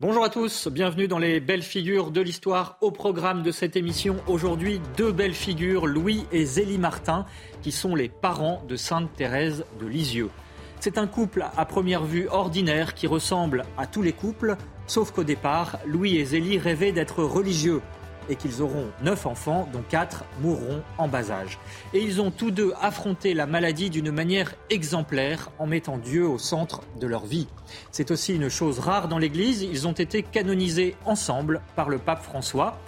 Bonjour à tous, bienvenue dans les belles figures de l'histoire. Au programme de cette émission, aujourd'hui, deux belles figures, Louis et Zélie Martin, qui sont les parents de Sainte Thérèse de Lisieux. C'est un couple à première vue ordinaire qui ressemble à tous les couples, sauf qu'au départ, Louis et Zélie rêvaient d'être religieux et qu'ils auront neuf enfants, dont quatre mourront en bas âge. Et ils ont tous deux affronté la maladie d'une manière exemplaire en mettant Dieu au centre de leur vie. C'est aussi une chose rare dans l'Église, ils ont été canonisés ensemble par le pape François.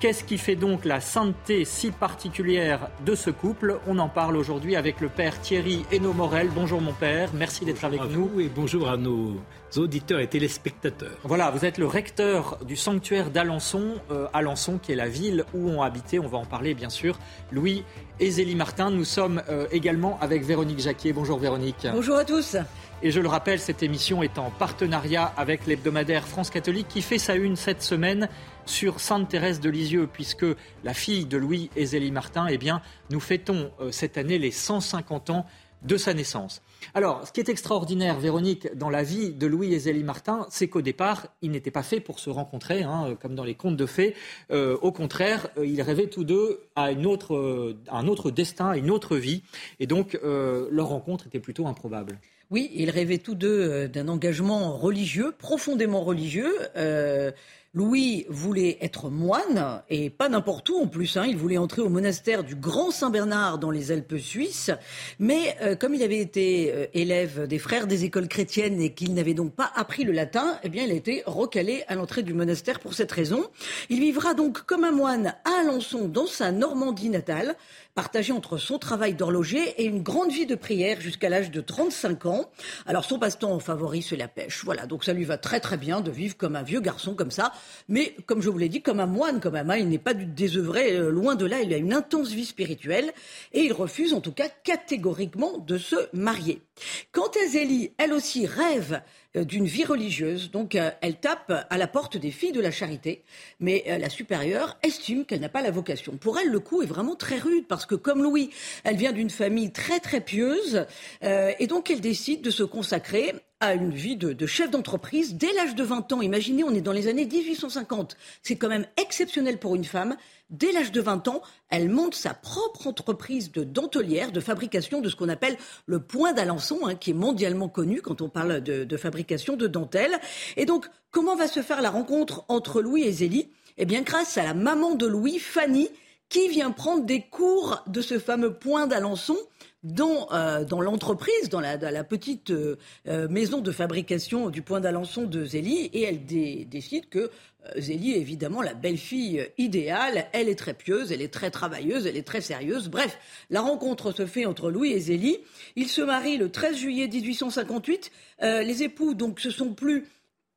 Qu'est-ce qui fait donc la sainteté si particulière de ce couple? On en parle aujourd'hui avec le père Thierry Hainaut Morel. Bonjour mon père, merci d'être avec nous. Et bonjour à nos auditeurs et téléspectateurs. Voilà, vous êtes le recteur du sanctuaire d'Alençon, euh, Alençon qui est la ville où ont habité, on va en parler bien sûr, Louis et Zélie Martin. Nous sommes euh, également avec Véronique Jacquier. Bonjour Véronique. Bonjour à tous. Et je le rappelle, cette émission est en partenariat avec l'hebdomadaire France Catholique qui fait sa une cette semaine sur Sainte Thérèse de Lisieux, puisque la fille de Louis et Zélie Martin, eh bien, nous fêtons euh, cette année les 150 ans de sa naissance. Alors, ce qui est extraordinaire, Véronique, dans la vie de Louis et Zélie Martin, c'est qu'au départ, ils n'étaient pas faits pour se rencontrer, hein, comme dans les contes de fées. Euh, au contraire, euh, ils rêvaient tous deux à, une autre, un autre destin, à une autre vie. Et donc, leur rencontre était plutôt improbable. Oui, ils rêvaient tous deux euh, d'un engagement religieux, profondément religieux. Euh, Louis voulait être moine, et pas n'importe où en plus. Hein. Il voulait entrer au monastère du Grand Saint-Bernard dans les Alpes suisses. Mais euh, comme il avait été élève des frères des écoles chrétiennes et qu'il n'avait donc pas appris le latin, eh bien, il a été recalé à l'entrée du monastère pour cette raison. Il vivra donc comme un moine à Alençon, dans sa Normandie natale partagé entre son travail d'horloger et une grande vie de prière jusqu'à l'âge de 35 ans. Alors son passe-temps favori, c'est la pêche. Voilà, donc ça lui va très très bien de vivre comme un vieux garçon comme ça. Mais comme je vous l'ai dit, comme un moine quand même. Hein, il n'est pas désœuvré, euh, loin de là, il a une intense vie spirituelle et il refuse en tout cas catégoriquement de se marier. Quant à Zélie, elle aussi rêve d'une vie religieuse. Donc euh, elle tape à la porte des filles de la charité, mais euh, la supérieure estime qu'elle n'a pas la vocation. Pour elle, le coup est vraiment très rude parce que comme Louis, elle vient d'une famille très très pieuse et donc elle décide de se consacrer à une vie de, chef d'entreprise dès l'âge de 20 ans. Imaginez, on est dans les années 1850. C'est quand même exceptionnel pour une femme. Dès l'âge de 20 ans, elle monte sa propre entreprise de dentelière, de fabrication de ce qu'on appelle le point d'Alençon, hein, qui est mondialement connu quand on parle de, fabrication de dentelle. Et donc, comment va se faire la rencontre entre Louis et Zélie? Eh bien, grâce à la maman de Louis, Fanny, qui vient prendre des cours de ce fameux point d'Alençon dans, euh, dans l'entreprise, dans la, petite euh, euh, maison de fabrication du point d'Alençon de Zélie, et elle décide que Zélie est évidemment la belle-fille idéale. Elle est très pieuse, elle est très travailleuse, elle est très sérieuse. Bref, la rencontre se fait entre Louis et Zélie. Ils se marient le 13 juillet 1858. les époux, donc, ce sont plus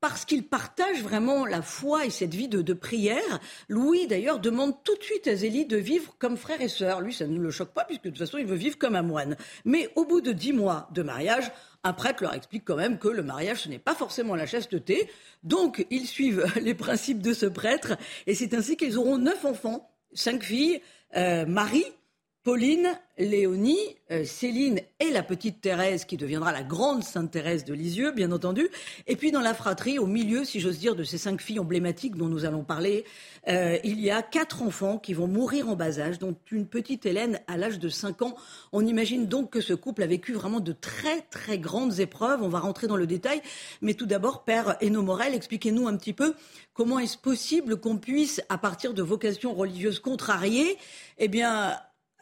parce qu'ils partagent vraiment la foi et cette vie de, prière. Louis, d'ailleurs, demande tout de suite à Zélie de vivre comme frère et sœur. Lui, ça ne le choque pas, puisque de toute façon, il veut vivre comme un moine. Mais au bout de dix mois de mariage, un prêtre leur explique quand même que le mariage, ce n'est pas forcément la chasteté. Donc, ils suivent les principes de ce prêtre, et c'est ainsi qu'ils auront neuf enfants, cinq filles, euh, Marie, Pauline, Léonie, euh, Céline et la petite Thérèse qui deviendra la grande Sainte Thérèse de Lisieux, bien entendu. Et puis dans la fratrie, au milieu, si j'ose dire, de ces cinq filles emblématiques dont nous allons parler, euh, il y a quatre enfants qui vont mourir en bas âge, dont une petite Hélène à l'âge de cinq ans. On imagine donc que ce couple a vécu vraiment de très très grandes épreuves. On va rentrer dans le détail. Mais tout d'abord, Père Eno Morel, expliquez-nous un petit peu comment est-ce possible qu'on puisse, à partir de vocations religieuses contrariées, eh bien,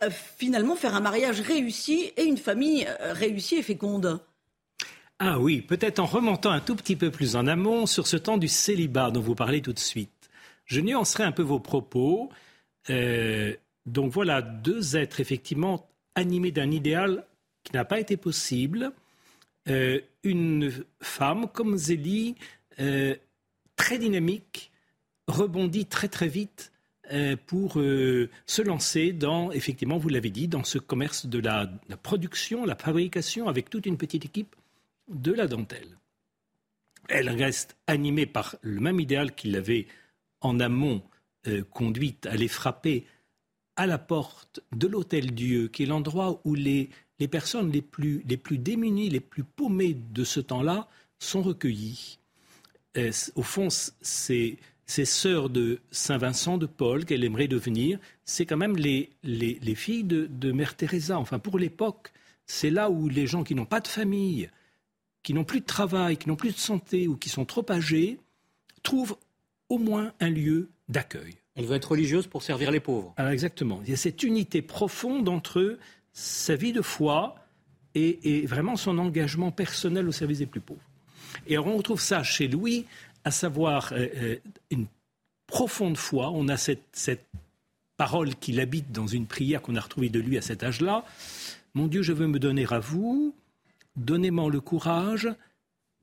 finalement faire un mariage réussi et une famille euh, réussie et féconde Ah oui, peut-être en remontant un tout petit peu plus en amont sur ce temps du célibat dont vous parlez tout de suite. Je nuancerai un peu vos propos. Euh, donc voilà, deux êtres effectivement animés d'un idéal qui n'a pas été possible. une femme comme Zélie, très dynamique, rebondit très très vite euh, pour euh, se lancer dans, effectivement, vous l'avez dit, dans ce commerce de la, production, la fabrication, avec toute une petite équipe de la dentelle. Elle reste animée par le même idéal qui l'avait en amont euh, conduite à les frapper à la porte de l'Hôtel Dieu, qui est l'endroit où les, les personnes les plus, les plus démunies, les plus paumées de ce temps-là sont recueillies. au fond, c'est ces sœurs de Saint-Vincent de Paul qu'elle aimerait devenir, c'est quand même les, les, filles de, de, Mère Teresa. Enfin, pour l'époque, c'est là où les gens qui n'ont pas de famille, qui n'ont plus de travail, qui n'ont plus de santé ou qui sont trop âgés, trouvent au moins un lieu d'accueil. Elle veut être religieuse pour servir les pauvres. Alors exactement. Il y a cette unité profonde entre sa vie de foi et, et vraiment son engagement personnel au service des plus pauvres. Et on retrouve ça chez Louis à savoir euh, euh, une profonde foi. On a cette, parole qu'il habite dans une prière qu'on a retrouvée de lui à cet âge-là. Mon Dieu, je veux me donner à vous, donnez-moi le courage.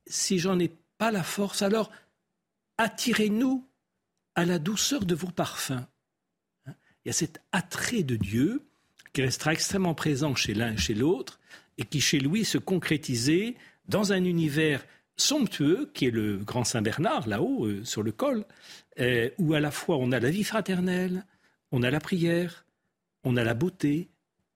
Si j'en ai pas la force, alors attirez-nous à la douceur de vos parfums. Il y a cet attrait de Dieu qui restera extrêmement présent chez l'un et chez l'autre et qui chez lui se concrétisait dans un univers somptueux, qui est le Grand Saint-Bernard, là-haut, euh, sur le col, euh, où à la fois on a la vie fraternelle, on a la prière, on a la beauté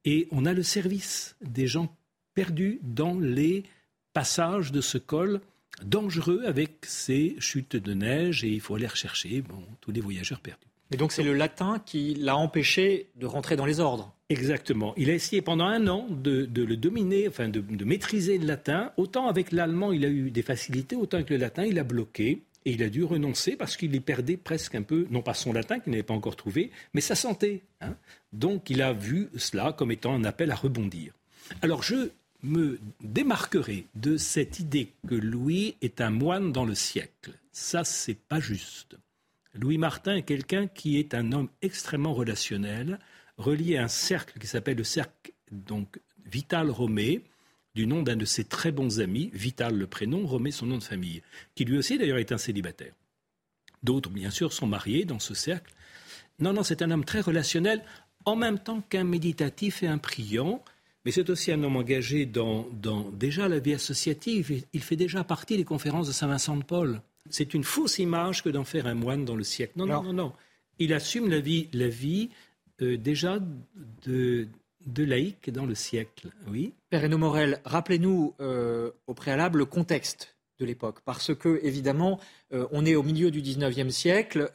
et on a le service des gens perdus dans les passages de ce col dangereux avec ces chutes de neige et il faut aller rechercher bon, tous les voyageurs perdus. Et donc c'est le latin qui l'a empêché de rentrer dans les ordres Exactement. Il a essayé pendant un an de, le dominer, enfin de, maîtriser le latin. Autant avec l'allemand, il a eu des facilités, autant avec le latin, il a bloqué. Et il a dû renoncer parce qu'il y perdait presque un peu, non pas son latin qu'il n'avait pas encore trouvé, mais sa santé. Hein. Donc il a vu cela comme étant un appel à rebondir. Alors je me démarquerai de cette idée que Louis est un moine dans le siècle. Ça, c'est pas juste. Louis Martin est quelqu'un qui est un homme extrêmement relationnel, relié à un cercle qui s'appelle le cercle donc Vital Romé, du nom d'un de ses très bons amis, Vital le prénom, Romé son nom de famille, qui lui aussi d'ailleurs est un célibataire. D'autres, bien sûr, sont mariés dans ce cercle. Non, non, c'est un homme très relationnel, en même temps qu'un méditatif et un priant, mais c'est aussi un homme engagé dans, dans, déjà la vie associative. Il fait déjà partie des conférences de Saint-Vincent de Paul. C'est une fausse image que d'en faire un moine dans le siècle. Non, non, non, non. Il assume la vie, la vie euh, déjà de, de laïcs dans le siècle. Oui. Père Renaud Morel, rappelez-nous euh, au préalable le contexte de l'époque, parce que évidemment, euh, on est au milieu du 19e siècle.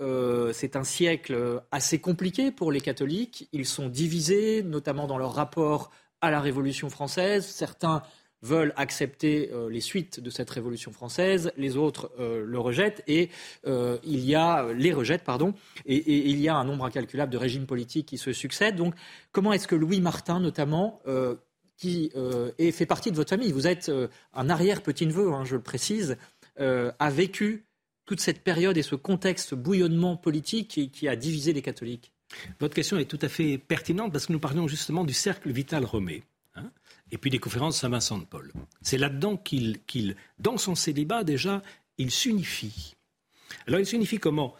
c'est un siècle assez compliqué pour les catholiques. Ils sont divisés, notamment dans leur rapport à la Révolution française. Certains veulent accepter euh, les suites de cette révolution française, les autres euh, le rejettent et euh, il y a les rejettent pardon et, il y a un nombre incalculable de régimes politiques qui se succèdent. Donc comment est-ce que Louis Martin notamment qui fait partie de votre famille, vous êtes un arrière petit neveu, hein, je le précise, a vécu toute cette période et ce contexte bouillonnement politique qui, qui a divisé les catholiques? Votre question est tout à fait pertinente parce que nous parlions justement du cercle vital romé et puis des conférences Saint-Vincent de Paul. C'est là-dedans qu'il, dans son célibat déjà, il s'unifie. Alors il s'unifie comment?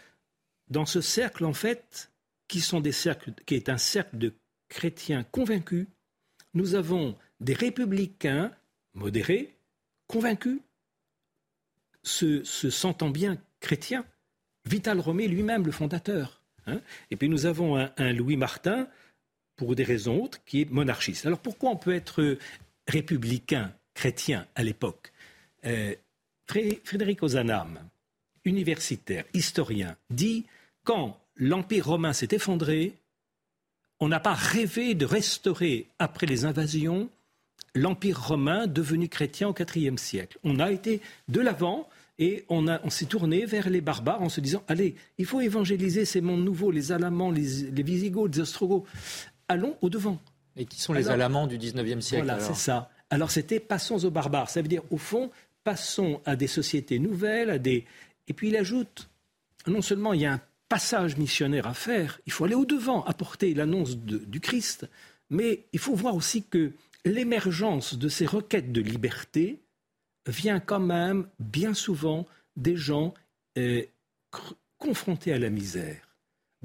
Dans ce cercle, en fait, qui, sont des cercles, qui est un cercle de chrétiens convaincus, nous avons des républicains modérés, convaincus, se, sentant bien chrétiens. Vital Romé lui-même, le fondateur. Hein. et puis nous avons un Louis Martin pour des raisons autres, qui est monarchiste. Alors pourquoi on peut être républicain, chrétien à l'époque? Euh, Frédéric Ozanam, universitaire, historien, dit quand l'Empire romain s'est effondré, on n'a pas rêvé de restaurer, après les invasions, l'Empire romain devenu chrétien au IVe siècle. On a été de l'avant et on, s'est tourné vers les barbares en se disant allez, il faut évangéliser ces mondes nouveaux, les Alamans, les, les Visigoths, les Ostrogoths allons au-devant. Et qui sont les Alamans du 19e siècle Voilà, c'est ça. Alors c'était passons aux barbares. Ça veut dire, au fond, passons à des sociétés nouvelles, à des... Et puis il ajoute, non seulement il y a un passage missionnaire à faire, il faut aller au-devant, apporter l'annonce du Christ, mais il faut voir aussi que l'émergence de ces requêtes de liberté vient quand même bien souvent des gens euh, confrontés à la misère.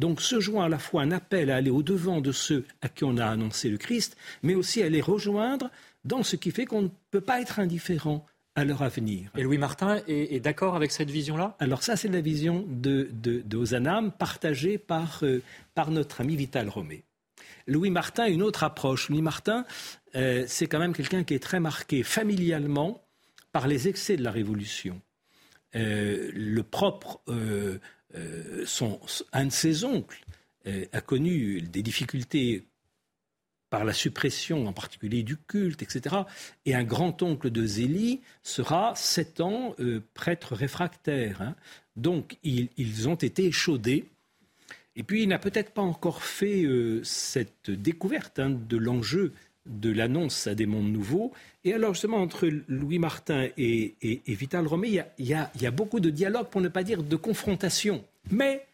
Donc se joint à la fois un appel à aller au-devant de ceux à qui on a annoncé le Christ, mais aussi à les rejoindre dans ce qui fait qu'on ne peut pas être indifférent à leur avenir. Et Louis Martin est, d'accord avec cette vision-là? Alors ça, c'est la vision de, de, partagée par, euh, par notre ami Vital Romé. Louis Martin a une autre approche. Louis Martin, euh, c'est quand même quelqu'un qui est très marqué familialement par les excès de la Révolution. le propre, son, un de ses oncles a connu des difficultés par la suppression en particulier du culte, etc. Et un grand-oncle de Zélie sera sept ans euh, prêtre réfractaire. Hein. Donc ils, ont été échaudés. Et puis il n'a peut-être pas encore fait euh, cette découverte hein, de l'enjeu de l'annonce à des mondes nouveaux. Et alors justement, entre Louis Martin et, Vital Romé, il y, a, beaucoup de dialogue, pour ne pas dire de confrontation. Mais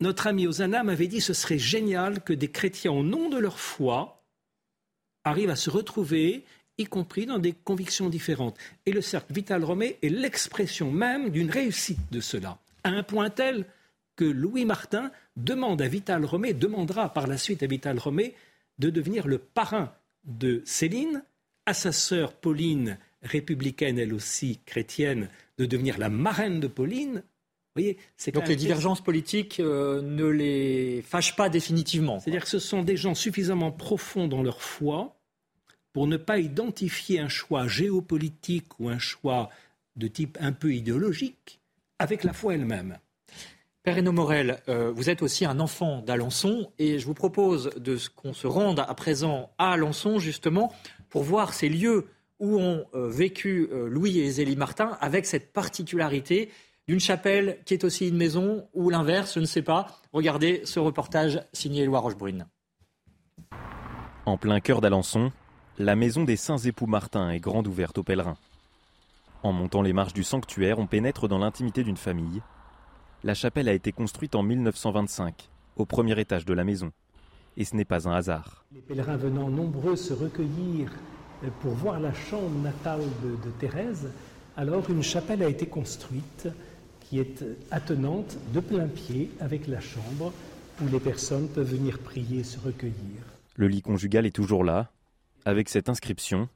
notre ami Osana m'avait dit ce serait génial que des chrétiens, au nom de leur foi, arrivent à se retrouver, y compris dans des convictions différentes. Et le cercle Vital Romé est l'expression même d'une réussite de cela, à un point tel que Louis Martin demande à Vital Romé, demandera par la suite à Vital Romé de devenir le parrain de Céline, à sa sœur Pauline, républicaine elle aussi chrétienne, de devenir la marraine de Pauline, donc les divergences politiques euh, ne les fâchent pas définitivement. C'est-à-dire que ce sont des gens suffisamment profonds dans leur foi pour ne pas identifier un choix géopolitique ou un choix de type un peu idéologique avec la foi elle-même. Père Eno Morel, euh, vous êtes aussi un enfant d'Alençon et je vous propose de qu'on se rende à présent à Alençon justement pour voir ces lieux où ont euh, vécu Louis et Zélie Martin avec cette particularité d'une chapelle qui est aussi une maison ou l'inverse, je ne sais pas. Regardez ce reportage signé Éloi Rochebrune. En plein cœur d'Alençon, la maison des Saints Époux Martin est grande ouverte aux pèlerins. En montant les marches du sanctuaire, on pénètre dans l'intimité d'une famille. La chapelle a été construite en 1925, au premier étage de la maison. Et ce n'est pas un hasard. Les pèlerins venant nombreux se recueillir pour voir la chambre natale de, de Thérèse, alors une chapelle a été construite qui est attenante de plein pied avec la chambre où les personnes peuvent venir prier, se recueillir. Le lit conjugal est toujours là, avec cette inscription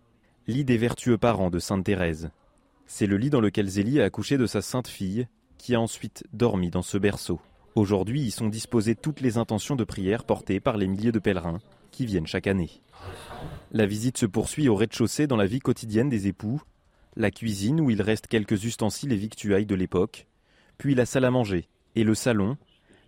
Lit des vertueux parents de Sainte Thérèse. C'est le lit dans lequel Zélie a accouché de sa sainte fille, qui a ensuite dormi dans ce berceau. Aujourd'hui, y sont disposées toutes les intentions de prière portées par les milliers de pèlerins qui viennent chaque année. La visite se poursuit au rez-de-chaussée dans la vie quotidienne des époux, la cuisine où il reste quelques ustensiles et victuailles de l'époque, puis la salle à manger et le salon,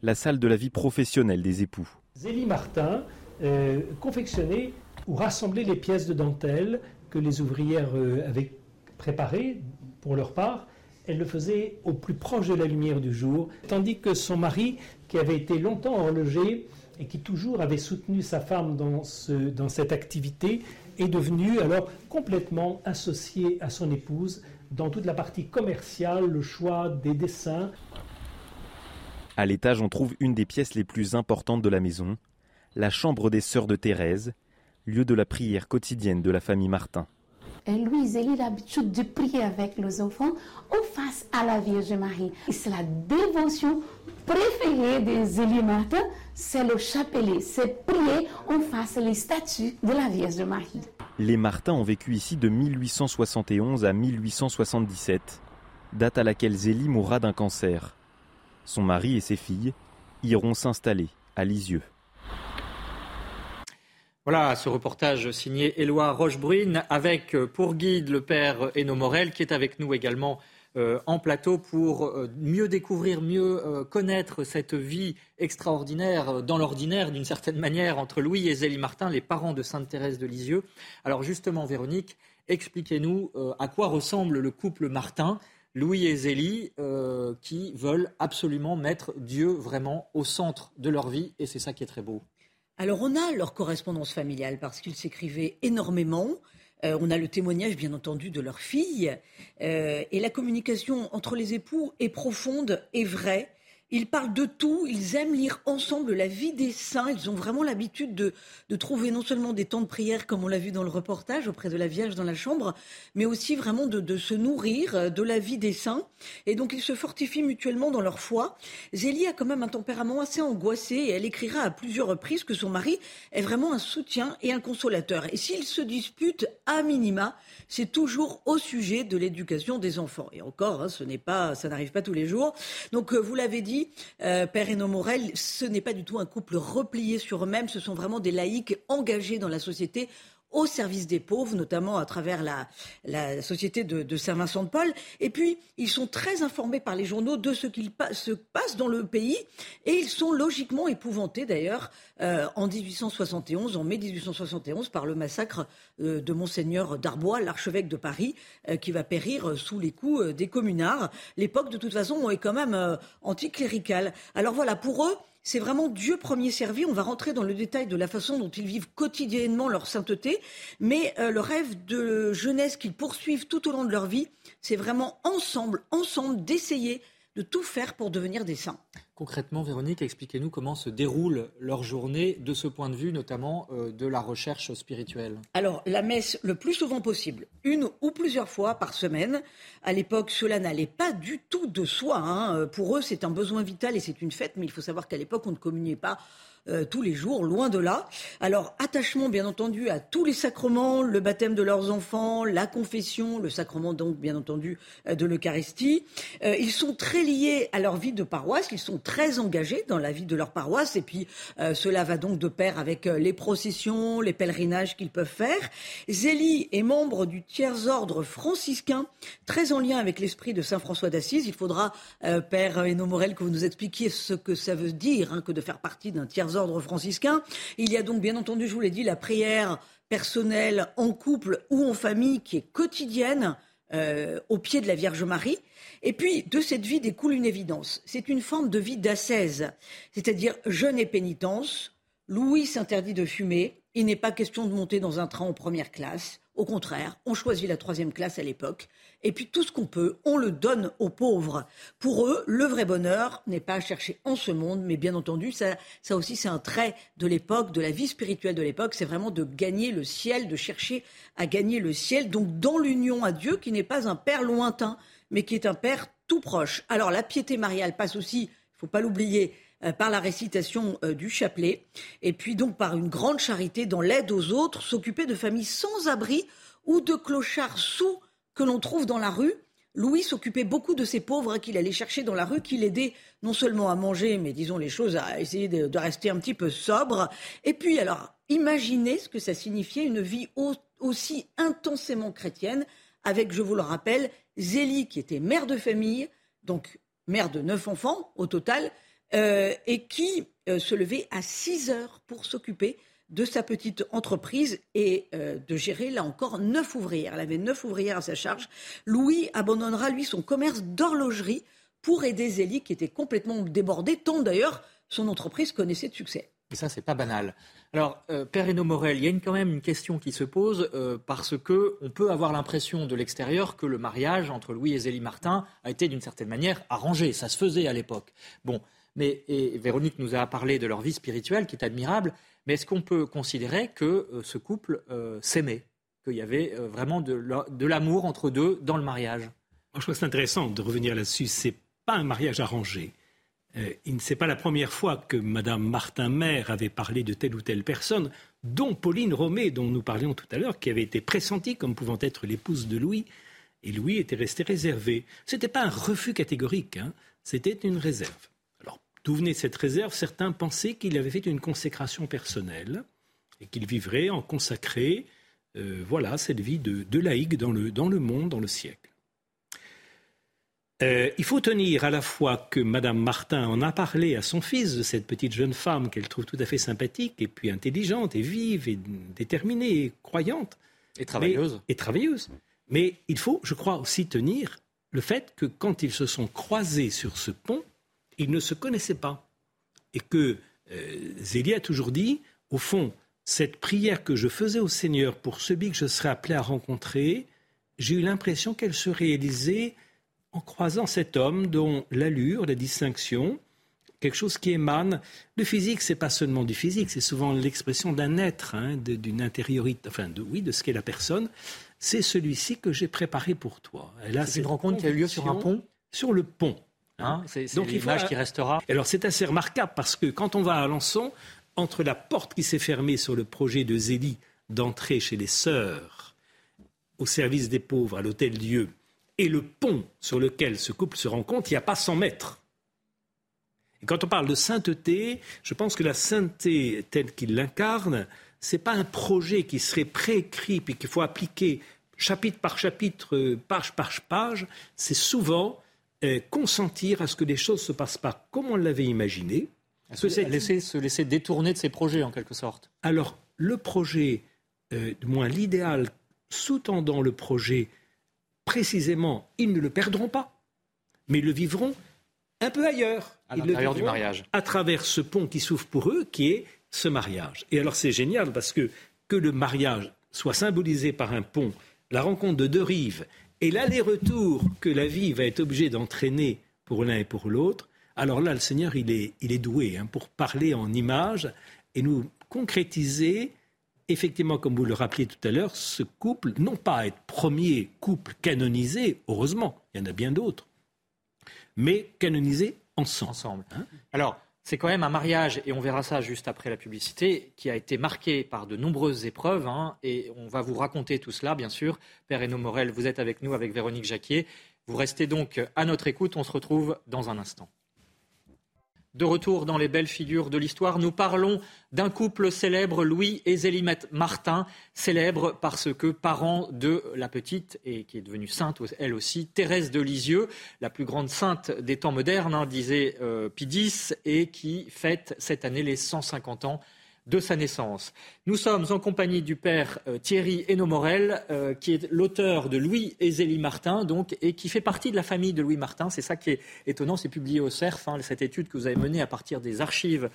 la salle de la vie professionnelle des époux. Zélie Martin euh, confectionnait ou rassemblait les pièces de dentelle que les ouvrières euh, avaient préparées pour leur part. Elle le faisait au plus proche de la lumière du jour, tandis que son mari, qui avait été longtemps horloger et qui toujours avait soutenu sa femme dans, ce, dans cette activité, est devenu alors complètement associé à son épouse dans toute la partie commerciale, le choix des dessins. À l'étage, on trouve une des pièces les plus importantes de la maison, la chambre des sœurs de Thérèse, lieu de la prière quotidienne de la famille Martin. Louise, a l'habitude de prier avec les enfants en face à la Vierge Marie. C'est la dévotion préférée des Zélie Martin, c'est le chapelet, c'est prier en face les statues de la Vierge Marie. Les Martins ont vécu ici de 1871 à 1877, date à laquelle Zélie mourra d'un cancer. Son mari et ses filles iront s'installer à Lisieux. Voilà ce reportage signé Éloi Rochebrune avec euh, pour guide le père Eno Morel qui est avec nous également euh, en plateau pour euh, mieux découvrir, mieux connaître cette vie extraordinaire dans l'ordinaire d'une certaine manière entre Louis et Zélie Martin, les parents de Sainte Thérèse de Lisieux. Alors justement Véronique, expliquez-nous à quoi ressemble le couple Martin. Louis et Zélie qui veulent absolument mettre Dieu vraiment au centre de leur vie et c'est ça qui est très beau. Alors on a leur correspondance familiale parce qu'ils s'écrivaient énormément. Euh, on a le témoignage, bien entendu, de leur fille. Euh, et la communication entre les époux est profonde et vraie. Ils parlent de tout, ils aiment lire ensemble la vie des saints, ils ont vraiment l'habitude de, trouver non seulement des temps de prière, comme on l'a vu dans le reportage, auprès de la Vierge dans la chambre, mais aussi vraiment de, se nourrir de la vie des saints. Et donc ils se fortifient mutuellement dans leur foi. Zélie a quand même un tempérament assez angoissé et elle écrira à plusieurs reprises que son mari est vraiment un soutien et un consolateur. Et s'ils se disputent à minima, c'est toujours au sujet de l'éducation des enfants. Et encore, hein, ce n'est pas, ça n'arrive pas tous les jours. Donc euh, vous l'avez dit, euh, Père Eno Morel, ce n'est pas du tout un couple replié sur eux-mêmes, ce sont vraiment des laïcs engagés dans la société au service des pauvres, notamment à travers la, la société de, de Saint-Vincent-de-Paul. Et puis, ils sont très informés par les journaux de ce qu'il se passe dans le pays et ils sont logiquement épouvantés d'ailleurs euh, en 1871, en mai 1871, par le massacre euh, de Monseigneur Darbois, l'archevêque de Paris, euh, qui va périr sous les coups des communards. L'époque, de toute façon, est quand même anticléricale. Alors voilà, pour eux, c'est vraiment Dieu premier servi. On va rentrer dans le détail de la façon dont ils vivent quotidiennement leur sainteté, mais euh, le rêve de jeunesse qu'ils poursuivent tout au long de leur vie, c'est vraiment ensemble, ensemble, d'essayer de tout faire pour devenir des saints. Concrètement, Véronique, expliquez-nous comment se déroule leur journée de ce point de vue, notamment euh, de la recherche spirituelle. Alors, la messe le plus souvent possible, une ou plusieurs fois par semaine. À l'époque, cela n'allait pas du tout de soi. Hein. Euh, pour eux, c'est un besoin vital et c'est une fête, mais il faut savoir qu'à l'époque, on ne communiait pas euh, tous les jours, loin de là. Alors, attachement, bien entendu, à tous les sacrements, le baptême de leurs enfants, la confession, le sacrement, donc, bien entendu, euh, de l'Eucharistie. Euh, ils sont très liés à leur vie de paroisse, ils sont très engagés dans la vie de leur paroisse, et puis cela va donc de pair avec les processions, les pèlerinages qu'ils peuvent faire. Zélie est membre du tiers-ordre franciscain, très en lien avec l'esprit de Saint François d'Assise. Il faudra, Père Héno Morel, que vous nous expliquiez ce que ça veut dire hein, que de faire partie d'un tiers ordres. Il y a donc bien entendu, je vous l'ai dit, la prière personnelle en couple ou en famille qui est quotidienne euh, au pied de la Vierge Marie. Et puis, de cette vie découle une évidence. C'est une forme de vie d'ascèse, c'est-à-dire jeûne et pénitence. Louis s'interdit de fumer. Il n'est pas question de monter dans un train en première classe. Au contraire, on choisit la troisième classe à l'époque. Et puis tout ce qu'on peut, on le donne aux pauvres. Pour eux, le vrai bonheur n'est pas à chercher en ce monde, mais bien entendu, ça, ça aussi c'est un trait de l'époque, de la vie spirituelle de l'époque, c'est vraiment de gagner le ciel, de chercher à gagner le ciel, donc dans l'union à Dieu, qui n'est pas un Père lointain, mais qui est un Père tout proche. Alors la piété mariale passe aussi, il ne faut pas l'oublier, par la récitation euh, du chapelet, et puis donc par une grande charité dans l'aide aux autres, s'occuper de familles sans abri ou de clochards sous que l'on trouve dans la rue. Louis s'occupait beaucoup de ces pauvres qu'il allait chercher dans la rue, qu'il aidait non seulement à manger, mais disons les choses, à essayer de rester un petit peu sobre. Et puis alors, imaginez ce que ça signifiait une vie aussi intensément chrétienne, avec, je vous le rappelle, Zélie qui était mère de famille, donc mère de neuf enfants au total, euh, et qui euh, se levait à 6 heures pour s'occuper de sa petite entreprise et euh, de gérer, là encore, neuf ouvrières. Elle avait neuf ouvrières à sa charge. Louis abandonnera, lui, son commerce d'horlogerie pour aider Zélie, qui était complètement débordée, tant d'ailleurs son entreprise connaissait de succès. Et ça, c'est pas banal. Alors, Père Héno Morel, il y a quand même une question qui se pose parce que on peut avoir l'impression de l'extérieur que le mariage entre Louis et Zélie Martin a été d'une certaine manière arrangé. Ça se faisait à l'époque. Bon, mais, Véronique nous a parlé de leur vie spirituelle qui est admirable, mais est-ce qu'on peut considérer que euh, ce couple euh, s'aimait, qu'il y avait euh, vraiment de, l'amour entre deux dans le mariage? Je trouve c'est intéressant de revenir là-dessus. C'est pas un mariage arrangé. C'est pas la première fois que Madame Martin Mère avait parlé de telle ou telle personne, dont Pauline Romé, dont nous parlions tout à l'heure, qui avait été pressentie comme pouvant être l'épouse de Louis. Et Louis était resté réservé. Ce n'était pas un refus catégorique, hein. c'était une réserve. D'où venait cette réserve? Certains pensaient qu'il avait fait une consécration personnelle et qu'il vivrait en consacré, euh, voilà, cette vie de, laïque dans le, dans le monde, dans le siècle. Euh, il faut tenir à la fois que Madame Martin en a parlé à son fils de cette petite jeune femme qu'elle trouve tout à fait sympathique et puis intelligente et vive et déterminée et croyante. Et travailleuse. et travailleuse. Mais il faut, je crois, aussi tenir le fait que quand ils se sont croisés sur ce pont, ils ne se connaissaient pas. Et que euh, Zélie a toujours dit, au fond, cette prière que je faisais au Seigneur pour celui que je serais appelé à rencontrer, j'ai eu l'impression qu'elle se réalisait en croisant cet homme dont l'allure, la distinction, quelque chose qui émane. Le physique, c'est pas seulement du physique, c'est souvent l'expression d'un être, hein, d'une intériorité, enfin, de, oui, de ce qu'est la personne. C'est celui-ci que j'ai préparé pour toi. C'est une rencontre qui a eu lieu sur un pont Sur le pont. Hein, c'est l'image qui restera. Alors c'est assez remarquable parce que quand on va à Alençon, entre la porte qui s'est fermée sur le projet de Zélie d'entrer chez les sœurs au service des pauvres à l'hôtel Dieu et le pont sur lequel ce couple se rencontre, il n'y a pas 100 mètres. Et quand on parle de sainteté, je pense que la sainteté telle qu'il l'incarne c'est pas un projet qui serait préécrit et qu'il faut appliquer chapitre par chapitre, euh, page par page. C'est souvent euh, consentir à ce que les choses se passent pas comme on l'avait imaginé. Se laisser, se laisser détourner de ses projets en quelque sorte. Alors le projet, euh, du moins l'idéal sous-tendant le projet, précisément, ils ne le perdront pas, mais ils le vivront un peu ailleurs. À l'intérieur du mariage. À travers ce pont qui s'ouvre pour eux, qui est ce mariage. Et alors c'est génial parce que que le mariage soit symbolisé par un pont, la rencontre de deux rives et l'aller-retour que la vie va être obligée d'entraîner pour l'un et pour l'autre, alors là, le Seigneur, il est, il est doué hein, pour parler en images et nous concrétiser, effectivement, comme vous le rappeliez tout à l'heure, ce couple, non pas être premier couple canonisé, heureusement, il y en a bien d'autres, mais canonisé ensemble. ensemble. Hein Alors, c'est quand même un mariage, et on verra ça juste après la publicité, qui a été marqué par de nombreuses épreuves. Hein, et on va vous raconter tout cela, bien sûr. Père Eno Morel, vous êtes avec nous, avec Véronique Jacquier. Vous restez donc à notre écoute. On se retrouve dans un instant. De retour dans les belles figures de l'histoire, nous parlons d'un couple célèbre, Louis et Zélie Martin, célèbre parce que parents de la petite, et qui est devenue sainte elle aussi, Thérèse de Lisieux, la plus grande sainte des temps modernes, hein, disait euh, Pidis, et qui fête cette année les 150 ans de sa naissance. Nous sommes en compagnie du père euh, Thierry Hénomorel, euh, qui est l'auteur de Louis et Zélie Martin, donc, et qui fait partie de la famille de Louis Martin. C'est ça qui est étonnant, c'est publié au CERF, hein, cette étude que vous avez menée à partir des archives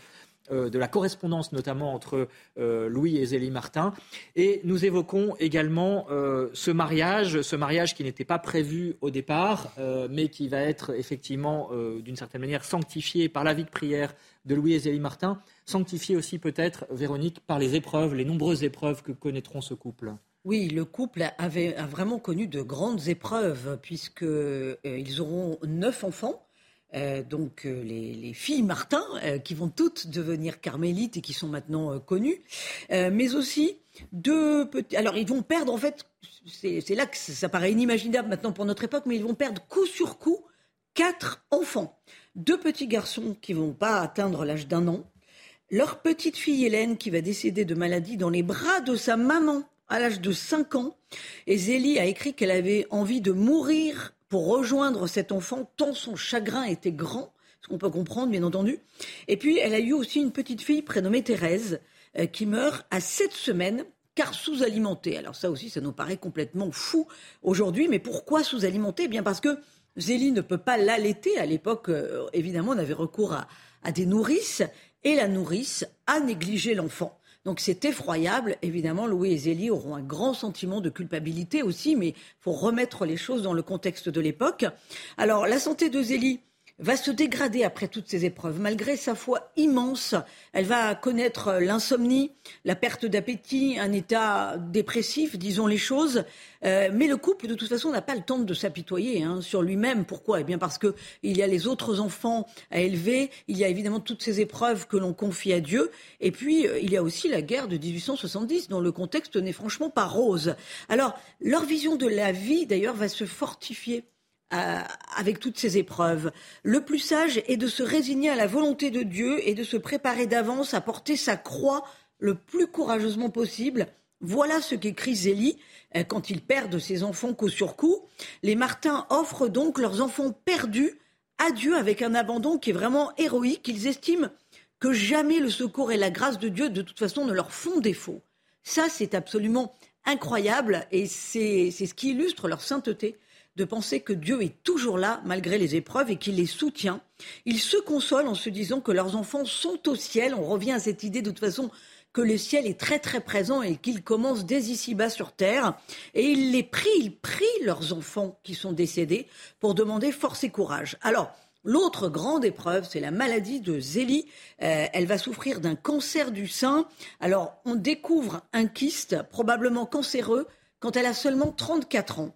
euh, de la correspondance notamment entre euh, Louis et Zélie Martin. Et nous évoquons également euh, ce mariage, ce mariage qui n'était pas prévu au départ, mais qui va être effectivement d'une certaine manière sanctifié par la vie de prière de Louis et Zélie Martin, sanctifié aussi peut-être, Véronique, par les épreuves, les nombreuses épreuves que connaîtront ce couple. Oui, le couple avait, a vraiment connu de grandes épreuves, puisqu'ils auront neuf enfants. Euh, donc euh, les, filles Martin, euh, qui vont toutes devenir carmélites et qui sont maintenant connues, mais aussi deux petits. Alors ils vont perdre en fait, c'est là que ça paraît inimaginable maintenant pour notre époque, mais ils vont perdre coup sur coup quatre enfants, deux petits garçons qui vont pas atteindre l'âge d'un an, leur petite fille Hélène qui va décéder de maladie dans les bras de sa maman à l'âge de 5 ans. Et Zélie a écrit qu'elle avait envie de mourir pour rejoindre cet enfant, tant son chagrin était grand, ce qu'on peut comprendre bien entendu. Et puis elle a eu aussi une petite fille prénommée Thérèse, euh, qui meurt à sept semaines car sous-alimentée. Alors ça aussi, ça nous paraît complètement fou aujourd'hui, mais pourquoi sous-alimentée eh Bien parce que Zélie ne peut pas l'allaiter. À l'époque, euh, évidemment, on avait recours à des nourrices, et la nourrice a négligé l'enfant. Donc c'est effroyable. Évidemment, Louis et Zélie auront un grand sentiment de culpabilité aussi, mais il faut remettre les choses dans le contexte de l'époque. Alors la santé de Zélie va se dégrader après toutes ces épreuves. Malgré sa foi immense, elle va connaître l'insomnie, la perte d'appétit, un état dépressif, disons les choses. Euh, mais le couple, de toute façon, n'a pas le temps de s'apitoyer hein, sur lui-même. Pourquoi? Eh bien parce qu'il y a les autres enfants à élever, il y a évidemment toutes ces épreuves que l'on confie à Dieu, et puis euh, il y a aussi la guerre de 1870, dont le contexte n'est franchement pas rose. Alors, leur vision de la vie, d'ailleurs, va se fortifier avec toutes ces épreuves. Le plus sage est de se résigner à la volonté de Dieu et de se préparer d'avance à porter sa croix le plus courageusement possible. Voilà ce qu'écrit Zélie euh, quand ils perdent ses enfants coup sur coup. Les Martins offrent donc leurs enfants perdus à Dieu avec un abandon qui est vraiment héroïque. Ils estiment que jamais le secours et la grâce de Dieu, de toute façon, ne leur font défaut. Ça, c'est absolument incroyable et c'est ce qui illustre leur sainteté de penser que Dieu est toujours là malgré les épreuves et qu'il les soutient. Ils se consolent en se disant que leurs enfants sont au ciel. On revient à cette idée de toute façon que le ciel est très très présent et qu'il commence dès ici-bas sur terre. Et ils les prient, ils prient leurs enfants qui sont décédés pour demander force et courage. Alors, L'autre grande épreuve, c'est la maladie de Zélie. Euh, elle va souffrir d'un cancer du sein. Alors, on découvre un kyste, probablement cancéreux, quand elle a seulement 34 ans.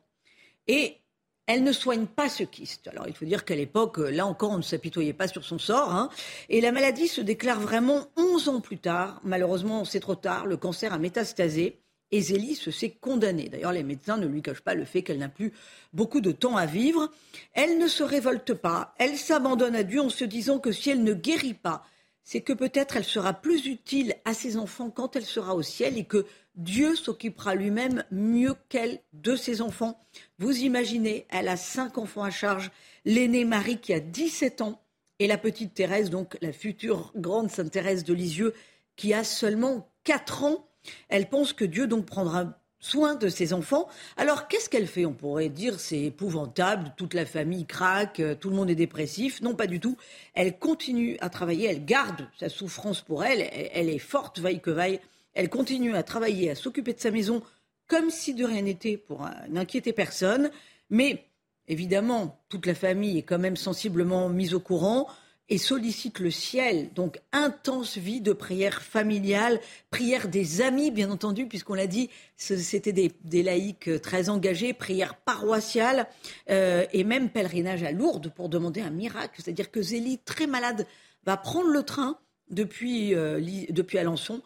Et elle ne soigne pas ce kyste. Alors il faut dire qu'à l'époque, là encore, on ne s'apitoyait pas sur son sort. Hein. Et la maladie se déclare vraiment 11 ans plus tard. Malheureusement, c'est trop tard. Le cancer a métastasé. Et Zélie se s'est condamnée. D'ailleurs, les médecins ne lui cachent pas le fait qu'elle n'a plus beaucoup de temps à vivre. Elle ne se révolte pas. Elle s'abandonne à Dieu en se disant que si elle ne guérit pas, c'est que peut-être elle sera plus utile à ses enfants quand elle sera au ciel et que Dieu s'occupera lui-même mieux qu'elle de ses enfants. Vous imaginez, elle a cinq enfants à charge, l'aînée Marie qui a 17 ans et la petite Thérèse, donc la future grande Sainte Thérèse de Lisieux, qui a seulement 4 ans. Elle pense que Dieu donc prendra soin de ses enfants. Alors qu'est-ce qu'elle fait? On pourrait dire c'est épouvantable, toute la famille craque, euh, tout le monde est dépressif. Non, pas du tout. Elle continue à travailler, elle garde sa souffrance pour elle, elle est forte, vaille que vaille. Elle continue à travailler, à s'occuper de sa maison comme si de rien n'était pour n'inquiéter personne. Mais évidemment, toute la famille est quand même sensiblement mise au courant et sollicite le ciel. Donc intense vie de prière familiale, prière des amis, bien entendu, puisqu'on l'a dit, c'était des, laïcs euh, très engagés, prière paroissiale euh, et même pèlerinage à Lourdes pour demander un miracle. C'est-à-dire que Zélie, très malade, va prendre le train depuis, euh, depuis Alençon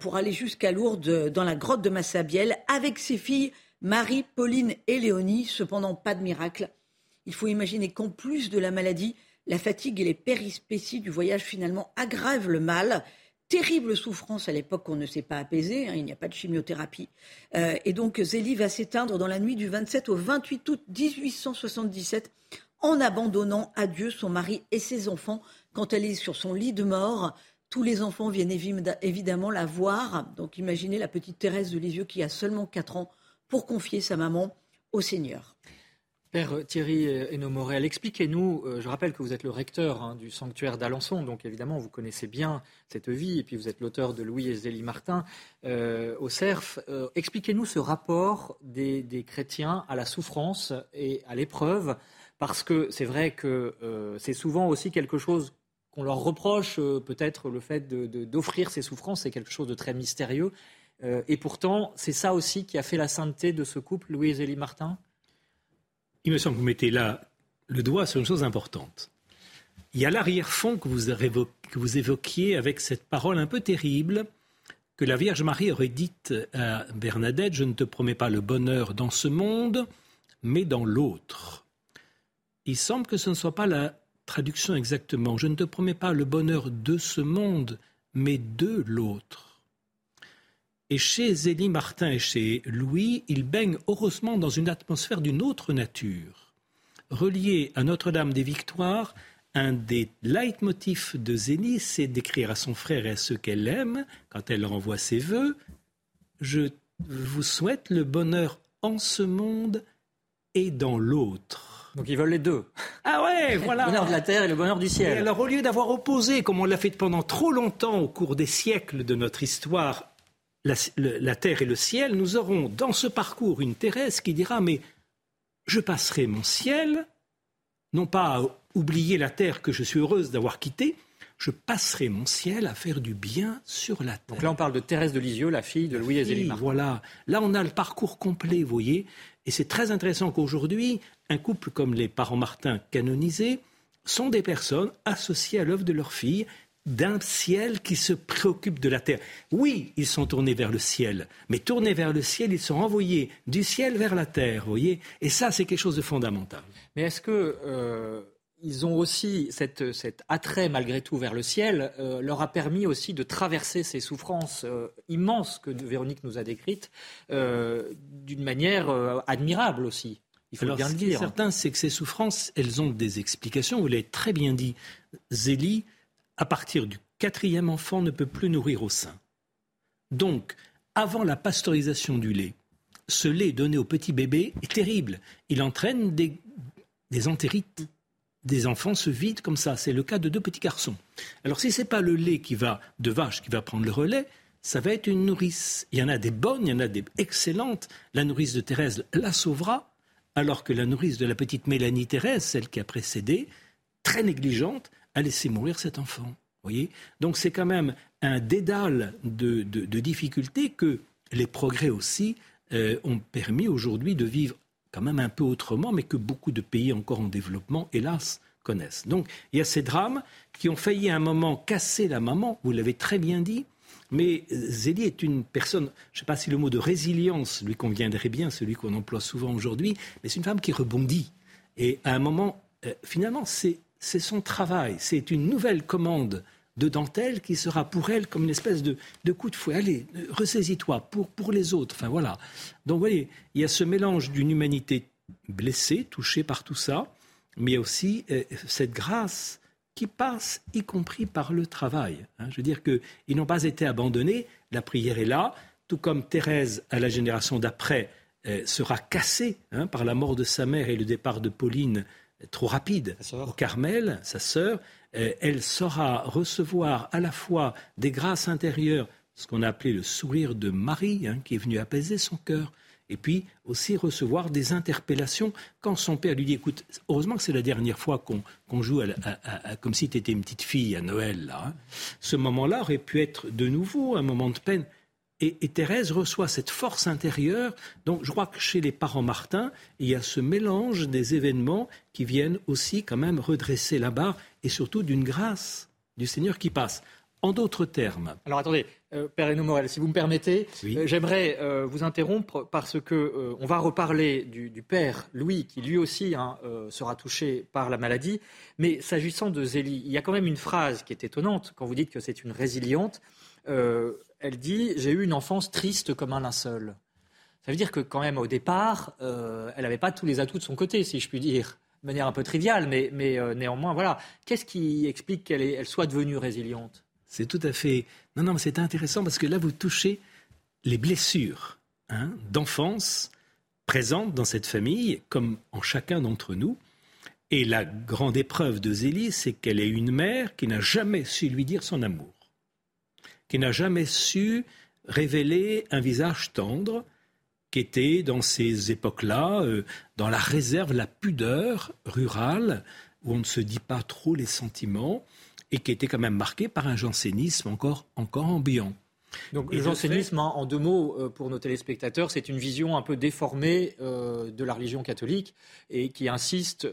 pour aller jusqu'à Lourdes dans la grotte de Massabielle avec ses filles Marie, Pauline et Léonie. Cependant, pas de miracle. Il faut imaginer qu'en plus de la maladie, la fatigue et les périspéties du voyage finalement aggravent le mal. Terrible souffrance à l'époque qu'on ne s'est pas apaiser, hein, il n'y a pas de chimiothérapie. Euh, et donc Zélie va s'éteindre dans la nuit du 27 au 28 août 1877 en abandonnant à Dieu son mari et ses enfants quand elle est sur son lit de mort. Tous les enfants viennent évidemment la voir. Donc imaginez la petite Thérèse de Lisieux qui a seulement 4 ans pour confier sa maman au Seigneur. Père Thierry Hénomorel, expliquez-nous, euh, je rappelle que vous êtes le recteur hein, du sanctuaire d'Alençon, donc évidemment vous connaissez bien cette vie, et puis vous êtes l'auteur de Louis et Zélie Martin euh, au CERF. Euh, expliquez-nous ce rapport des, chrétiens à la souffrance et à l'épreuve, parce que c'est vrai que c'est souvent aussi quelque chose qu'on leur reproche, peut-être le fait d'offrir ces souffrances, c'est quelque chose de très mystérieux. et pourtant, c'est ça aussi qui a fait la sainteté de ce couple, Louis et Zélie Martin? Il me semble que vous mettez là le doigt sur une chose importante. Il y a l'arrière-fond que vous, évoquiez avec cette parole un peu terrible que la Vierge Marie aurait dite à Bernadette, je ne te promets pas le bonheur dans ce monde, mais dans l'autre. Il semble que ce ne soit pas la traduction exactement. Je ne te promets pas le bonheur de ce monde, mais de l'autre. Et chez Zélie Martin et chez Louis, ils baignent heureusement dans une atmosphère d'une autre nature. Relié à Notre-Dame des Victoires, un des leitmotifs de Zélie, c'est d'écrire à son frère et à ceux qu'elle aime, quand elle leur envoie ses voeux Je vous souhaite le bonheur en ce monde et dans l'autre. Donc ils veulent les deux. Ah ouais, voilà. le bonheur de la terre et le bonheur du ciel. alors au lieu d'avoir opposé, comme on l'a fait pendant trop longtemps au cours des siècles de notre histoire, la, terre et le ciel, nous aurons dans ce parcours une Thérèse qui dira Mais je passerai mon ciel, non pas à oublier la terre que je suis heureuse d'avoir quittée, je passerai mon ciel à faire du bien sur la terre. Donc là, on parle de Thérèse de Lisieux, la fille de Louis Zélie Voilà. Là, on a le parcours complet, vous voyez. Et c'est très intéressant qu'aujourd'hui, un couple comme les parents Martin canonisés sont des personnes associées à l'œuvre de leur fille d'un ciel qui se préoccupe de la terre. Oui, ils sont tournés vers le ciel, mais tournés vers le ciel, ils sont envoyés du ciel vers la terre, voyez Et ça, c'est quelque chose de fondamental. Mais est-ce que euh, ils ont aussi cette, cet attrait malgré tout vers le ciel euh, leur a permis aussi de traverser ces souffrances euh, immenses que Véronique nous a décrites d'une manière admirable aussi. Il faut bien le dire. Certain, c'est que ces souffrances, elles ont des explications. Vous l'avez très bien dit, Zélie à partir du quatrième enfant, ne peut plus nourrir au sein. Donc, avant la pasteurisation du lait, ce lait donné au petit bébé est terrible. Il entraîne des, entérites. Des enfants se vident comme ça. C'est le cas de deux petits garçons. Alors, si ce n'est pas le lait qui va, de vache qui va prendre le relais, ça va être une nourrice. Il y en a des bonnes, il y en a des excellentes. La nourrice de Thérèse la sauvera, alors que la nourrice de la petite Mélanie Thérèse, celle qui a précédé, très négligente, à laisser mourir cet enfant. Voyez Donc c'est quand même un dédale de, difficultés que les progrès aussi euh, ont permis aujourd'hui de vivre quand même un peu autrement, mais que beaucoup de pays encore en développement, hélas, connaissent. Donc il y a ces drames qui ont failli à un moment casser la maman, vous l'avez très bien dit, mais Zélie est une personne, je ne sais pas si le mot de résilience lui conviendrait bien, celui qu'on emploie souvent aujourd'hui, mais c'est une femme qui rebondit. Et à un moment, euh, finalement, c'est c'est son travail, c'est une nouvelle commande de dentelle qui sera pour elle comme une espèce de, coup de fouet. Allez, ressaisis-toi pour, pour les autres. Enfin voilà. Donc vous voyez, il y a ce mélange d'une humanité blessée, touchée par tout ça, mais il y a aussi euh, cette grâce qui passe, y compris par le travail. Hein. Je veux dire qu'ils n'ont pas été abandonnés, la prière est là, tout comme Thérèse, à la génération d'après, euh, sera cassée hein, par la mort de sa mère et le départ de Pauline trop rapide Carmel, sa sœur, euh, elle saura recevoir à la fois des grâces intérieures, ce qu'on a appelé le sourire de Marie, hein, qui est venu apaiser son cœur, et puis aussi recevoir des interpellations quand son père lui dit écoute, heureusement que c'est la dernière fois qu'on joue comme si tu étais une petite fille à Noël. Là, hein. Ce moment-là aurait pu être de nouveau un moment de peine. Et, Thérèse reçoit cette force intérieure. Donc je crois que chez les parents Martin, il y a ce mélange des événements qui viennent aussi quand même redresser la barre et surtout d'une grâce du Seigneur qui passe. En d'autres termes. Alors attendez, euh, Père Hénaud Morel, si vous me permettez, euh, j'aimerais euh, vous interrompre parce que on va reparler du, Père Louis, qui lui aussi hein, sera touché par la maladie. Mais s'agissant de Zélie, il y a quand même une phrase qui est étonnante quand vous dites que c'est une résiliente elle dit J'ai eu une enfance triste comme un linceul. Ça veut dire que, quand même, au départ, euh, elle n'avait pas tous les atouts de son côté, si je puis dire, de manière un peu triviale, mais, euh, néanmoins, voilà. Qu'est-ce qui explique qu'elle elle soit devenue résiliente? C'est tout à fait. Non, non, mais c'est intéressant parce que là, vous touchez les blessures hein, d'enfance présentes dans cette famille, comme en chacun d'entre nous. Et la grande épreuve de Zélie, c'est qu'elle est une mère qui n'a jamais su lui dire son amour qui n'a jamais su révéler un visage tendre, qui était dans ces époques-là, euh, dans la réserve, la pudeur rurale, où on ne se dit pas trop les sentiments, et qui était quand même marqué par un jansénisme encore, encore ambiant. Donc le jansénisme, en deux mots euh, pour nos téléspectateurs, c'est une vision un peu déformée euh, de la religion catholique et qui insiste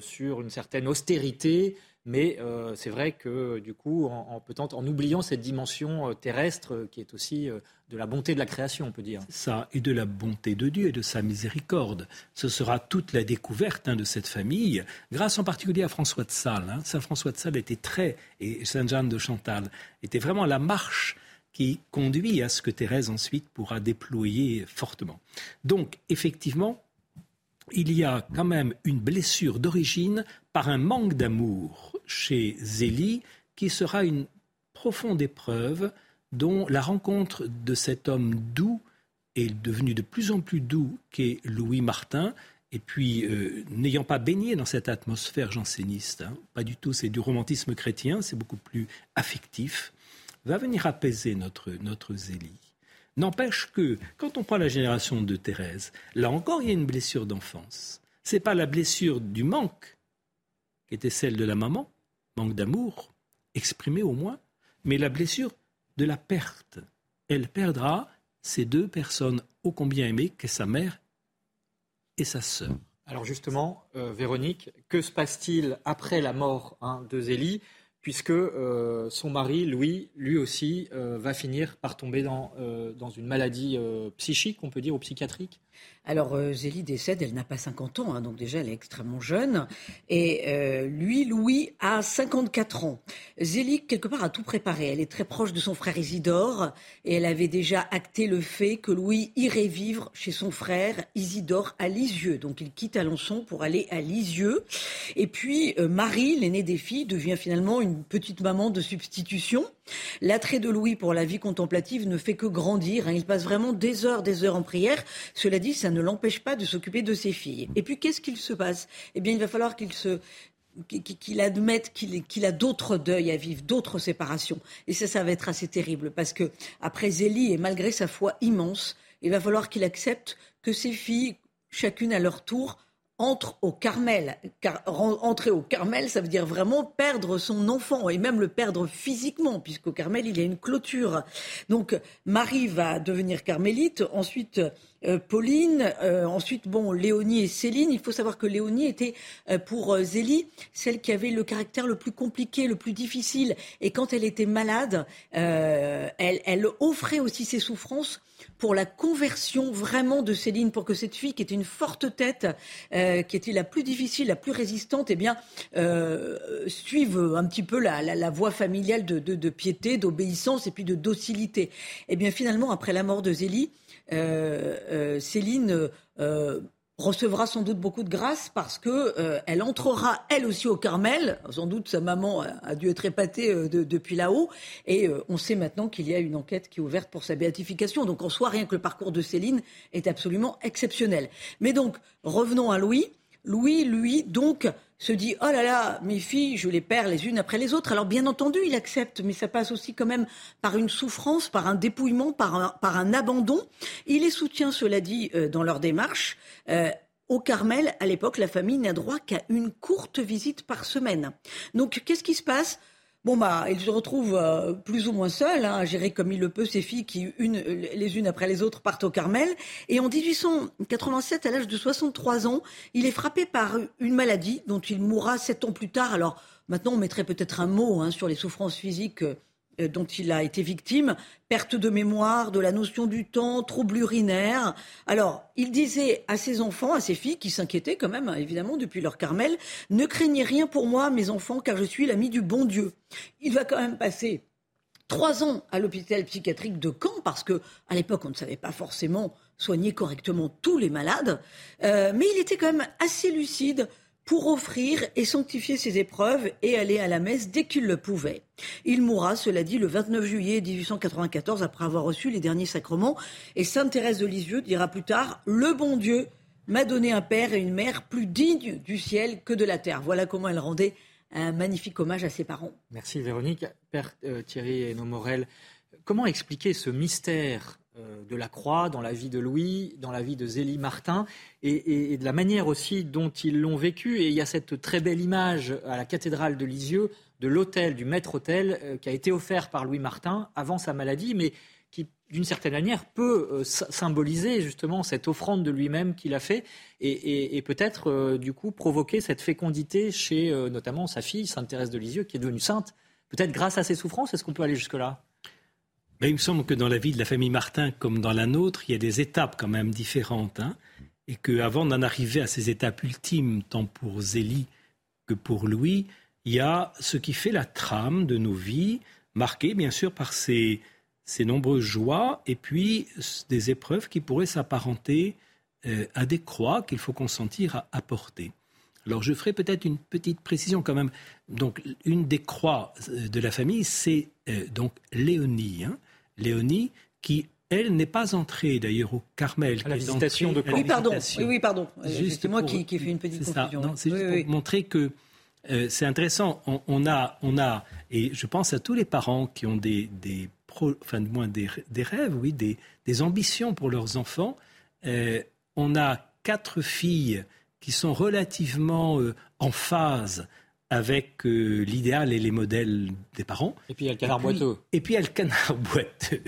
sur une certaine austérité mais euh, c'est vrai que du coup, en, oubliant cette dimension euh, terrestre euh, qui est aussi de la bonté de la création, on peut dire. Ça, et de la bonté de Dieu et de sa miséricorde. Ce sera toute la découverte hein, de cette famille, grâce en particulier à François de Sales. Hein. Saint François de Sales était très, et Sainte Jeanne de Chantal, était vraiment la marche qui conduit à ce que Thérèse ensuite pourra déployer fortement. Donc, effectivement, il y a quand même une blessure d'origine par un manque d'amour chez Zélie qui sera une profonde épreuve dont la rencontre de cet homme doux est devenu de plus en plus doux qu'est Louis Martin. Et puis, euh, n'ayant pas baigné dans cette atmosphère janséniste, hein, pas du tout, c'est du romantisme chrétien, c'est beaucoup plus affectif, va venir apaiser notre, notre Zélie. N'empêche que, quand on prend la génération de Thérèse, là encore, il y a une blessure d'enfance. Ce n'est pas la blessure du manque, qui était celle de la maman, manque d'amour, exprimé au moins, mais la blessure de la perte. Elle perdra ces deux personnes ô combien aimées qu'est sa mère et sa sœur. Alors justement, euh, Véronique, que se passe-t-il après la mort hein, de Zélie puisque euh, son mari, Louis, lui aussi, euh, va finir par tomber dans, dans une maladie psychique, on peut dire, ou psychiatrique? Alors euh, Zélie décède, elle n'a pas 50 ans, hein, donc déjà elle est extrêmement jeune. Et euh, lui, Louis, a 54 ans. Zélie, quelque part, a tout préparé. Elle est très proche de son frère Isidore et elle avait déjà acté le fait que Louis irait vivre chez son frère Isidore à Lisieux. Donc il quitte Alençon pour aller à Lisieux. Et puis euh, Marie, l'aînée des filles, devient finalement une petite maman de substitution. L'attrait de Louis pour la vie contemplative ne fait que grandir. Hein. Il passe vraiment des heures, des heures en prière. Cela dit, ça ne l'empêche pas de s'occuper de ses filles. Et puis, qu'est-ce qu'il se passe? Eh bien, il va falloir qu'il admette qu'il a d'autres deuils à vivre, d'autres séparations. Et ça, ça va être assez terrible parce que après Zélie et malgré sa foi immense, il va falloir qu'il accepte que ses filles, chacune à leur tour, entre au Carmel. Car, entrer au Carmel, ça veut dire vraiment perdre son enfant et même le perdre physiquement, puisqu'au Carmel, il y a une clôture. Donc, Marie va devenir carmélite. Ensuite, euh, Pauline, euh, ensuite, bon, Léonie et Céline. Il faut savoir que Léonie était euh, pour Zélie celle qui avait le caractère le plus compliqué, le plus difficile. Et quand elle était malade, elle, offrait aussi ses souffrances pour la conversion vraiment de Céline, pour que cette fille qui était une forte tête, qui était la plus difficile, la plus résistante, eh bien, suive un petit peu la, voie familiale de, de, de piété, d'obéissance et puis de docilité. Eh bien, finalement, après la mort de Zélie, Céline euh, recevra sans doute beaucoup de grâce parce que elle entrera elle aussi au Carmel. Sans doute sa maman a, dû être épatée depuis là-haut et on sait maintenant qu'il y a une enquête qui est ouverte pour sa béatification. Donc en soi, rien que le parcours de Céline est absolument exceptionnel. Mais donc revenons à Louis. Louis, lui, donc, se dit oh là là, mes filles, je les perds les unes après les autres. Alors bien entendu, il accepte, mais ça passe aussi quand même par une souffrance, par un dépouillement, par un, abandon. Il les soutient, cela dit, euh, dans leur démarche. Euh, au Carmel, à l'époque, la famille n'a droit qu'à une courte visite par semaine. Donc, qu'est-ce qui se passe? Bon, bah, il se retrouve euh, plus ou moins seul, hein, à gérer comme il le peut ses filles qui, une, les unes après les autres, partent au Carmel. Et en 1887, à l'âge de 63 ans, il est frappé par une maladie dont il mourra sept ans plus tard. Alors, maintenant, on mettrait peut-être un mot hein, sur les souffrances physiques euh, dont il a été victime, perte de mémoire, de la notion du temps, troubles urinaires. Alors, il disait à ses enfants, à ses filles, qui s'inquiétaient quand même, hein, évidemment, depuis leur Carmel, ne craignez rien pour moi, mes enfants, car je suis l'ami du bon Dieu. Il va quand même passer trois ans à l'hôpital psychiatrique de Caen, parce que à l'époque, on ne savait pas forcément soigner correctement tous les malades, euh, mais il était quand même assez lucide pour offrir et sanctifier ses épreuves et aller à la messe dès qu'il le pouvait. Il mourra, cela dit, le 29 juillet 1894 après avoir reçu les derniers sacrements et Sainte Thérèse de Lisieux dira plus tard Le bon Dieu m'a donné un père et une mère plus dignes du ciel que de la terre. Voilà comment elle rendait un magnifique hommage à ses parents. Merci Véronique. Père euh, Thierry et Morel, comment expliquer ce mystère de la croix dans la vie de Louis, dans la vie de Zélie Martin, et, de la manière aussi dont ils l'ont vécu. Et il y a cette très belle image à la cathédrale de Lisieux de l'hôtel, du maître-autel, euh, qui a été offert par Louis Martin avant sa maladie, mais qui, d'une certaine manière, peut euh, symboliser justement cette offrande de lui-même qu'il a fait, et, peut-être, du coup, provoquer cette fécondité chez notamment sa fille, Sainte Thérèse de Lisieux, qui est devenue sainte, peut-être grâce à ses souffrances. Est-ce qu'on peut aller jusque-là? Il me semble que dans la vie de la famille Martin, comme dans la nôtre, il y a des étapes quand même différentes. Hein, et qu'avant d'en arriver à ces étapes ultimes, tant pour Zélie que pour Louis, il y a ce qui fait la trame de nos vies, marquée bien sûr par ces, ces nombreuses joies et puis des épreuves qui pourraient s'apparenter euh, à des croix qu'il faut consentir à apporter. Alors je ferai peut-être une petite précision quand même. Donc une des croix euh, de la famille, c'est euh, donc Léonie. Hein. Léonie qui elle n'est pas entrée d'ailleurs au Carmel. À la visitation de Oui, pardon. Oui, pardon. C'est moi qui, qui ai fait une petite confusion. C'est juste pour montrer que euh, c'est intéressant. On, a, on a, et je pense à tous les parents qui ont des, des enfin, moins des, des, rêves, oui, des, des, ambitions pour leurs enfants. on a quatre filles qui sont relativement euh, en phase avec euh, l'idéal et les modèles des parents. Et puis il y a le canard boiteux. Et puis il y a le canard boiteux.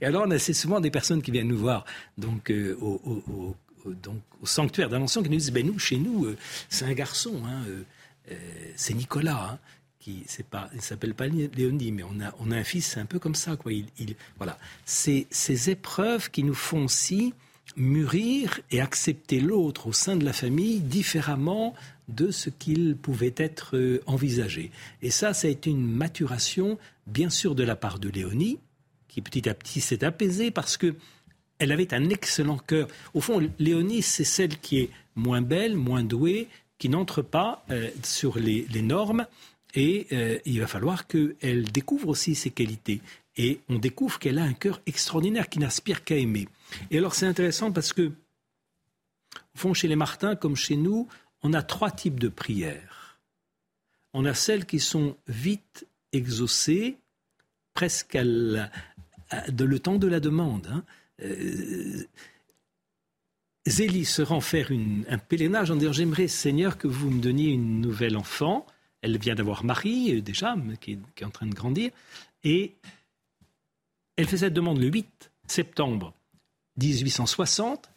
Et alors on a souvent des personnes qui viennent nous voir donc, euh, au, donc, au sanctuaire d'Alençon qui nous disent ben, nous, chez nous, c'est un garçon, hein, c'est Nicolas. Hein, qui c'est pas, il s'appelle pas Léonie, mais on a, on a un fils, c'est un peu comme ça. Quoi. Il, il voilà. C'est ces épreuves qui nous font aussi mûrir et accepter l'autre au sein de la famille différemment de ce qu'il pouvait être euh, envisagé. Et ça, ça a été une maturation, bien sûr, de la part de Léonie, qui petit à petit s'est apaisée parce que elle avait un excellent cœur. Au fond, Léonie, c'est celle qui est moins belle, moins douée, qui n'entre pas euh, sur les, normes. Et euh, il va falloir qu'elle découvre aussi ses qualités. Et on découvre qu'elle a un cœur extraordinaire qui n'aspire qu'à aimer. Et alors c'est intéressant parce que, au fond, chez les Martins, comme chez nous, on a trois types de prières. On a celles qui sont vite exaucées, presque à, le temps de la demande. Hein. Euh, Zélie se rend faire un pèlerinage en disant J'aimerais, Seigneur, que vous me donniez une nouvelle enfant. Elle vient d'avoir Marie, euh, déjà, qui qui est, en train de grandir. Et elle fait cette demande le 8 septembre 1860,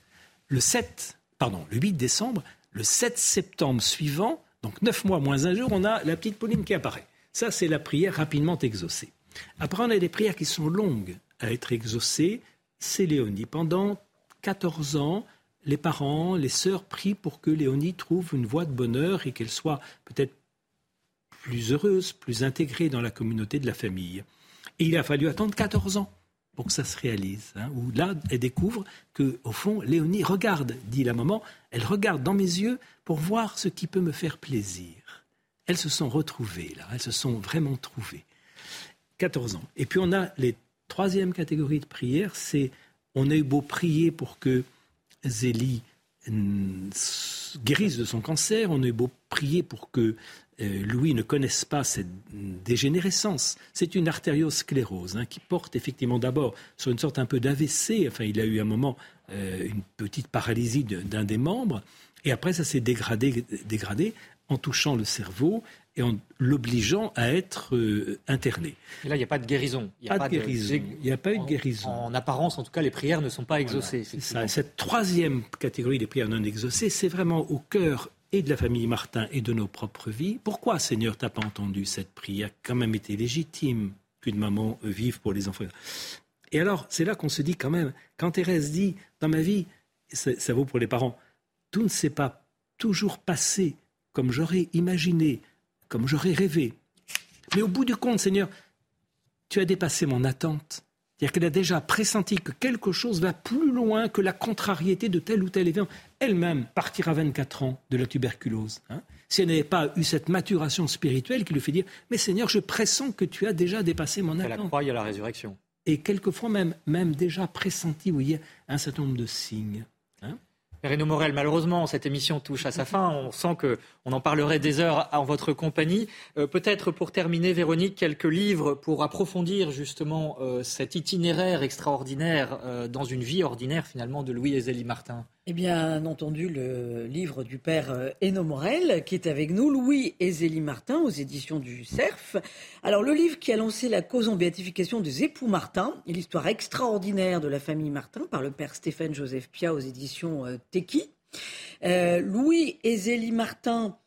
le 7, pardon, le 8 décembre, le 7 septembre suivant, donc neuf mois moins un jour, on a la petite Pauline qui apparaît. Ça, c'est la prière rapidement exaucée. Après, on a des prières qui sont longues à être exaucées. C'est Léonie. Pendant 14 ans, les parents, les sœurs prient pour que Léonie trouve une voie de bonheur et qu'elle soit peut-être plus heureuse, plus intégrée dans la communauté de la famille. Et il a fallu attendre 14 ans pour que ça se réalise. Hein, où là, elle découvre que, au fond, Léonie regarde, dit la maman, elle regarde dans mes yeux pour voir ce qui peut me faire plaisir. Elles se sont retrouvées, là, elles se sont vraiment trouvées. 14 ans. Et puis on a les troisième catégorie de prière, c'est on a eu beau prier pour que Zélie guérisse de son cancer, on eu beau prier pour que euh, Louis ne connaisse pas cette dégénérescence. C'est une artériosclérose hein, qui porte effectivement d'abord sur une sorte un peu d'AVC. Enfin, il a eu un moment euh, une petite paralysie d'un des membres, et après ça s'est dégradé, dégradé en touchant le cerveau et en l'obligeant à être euh, interné. Et là, il n'y a pas de guérison. Il n'y a pas, de guérison. Il n'y a pas eu de guérison. En, apparence, en tout cas, les prières ne sont pas exaucées. Cette troisième catégorie des prières non exaucées, c'est vraiment au cœur et de la famille Martin et de nos propres vies. Pourquoi, Seigneur, t'as pas entendu cette prière? Quand même été légitime qu'une maman vive pour les enfants Et alors, c'est là qu'on se dit quand même, quand Thérèse dit, dans ma vie, ça vaut pour les parents, tout ne s'est pas toujours passé comme j'aurais imaginé, comme j'aurais rêvé. Mais au bout du compte, Seigneur, tu as dépassé mon attente. C'est-à-dire qu'elle a déjà pressenti que quelque chose va plus loin que la contrariété de tel ou tel événement. Elle-même partira à 24 ans de la tuberculose. Hein. si elle n'avait pas eu cette maturation spirituelle qui lui fait dire Mais Seigneur, je pressens que tu as déjà dépassé mon attente. Elle croit à la résurrection. Et quelquefois même, même déjà pressenti, vous voyez, un certain nombre de signes. Renaud Morel, malheureusement, cette émission touche à sa fin. On sent qu'on en parlerait des heures en votre compagnie. Euh, peut-être pour terminer, Véronique, quelques livres pour approfondir justement euh, cet itinéraire extraordinaire euh, dans une vie ordinaire finalement de Louis Zélie Martin. Eh bien entendu, le livre du père Eno Morel, qui est avec nous, Louis et Zélie Martin, aux éditions du CERF. Alors, le livre qui a lancé la cause en béatification des époux Martin, et l'histoire extraordinaire de la famille Martin, par le père Stéphane Joseph Pia aux éditions Teki. Euh, Louis et Zélie Martin,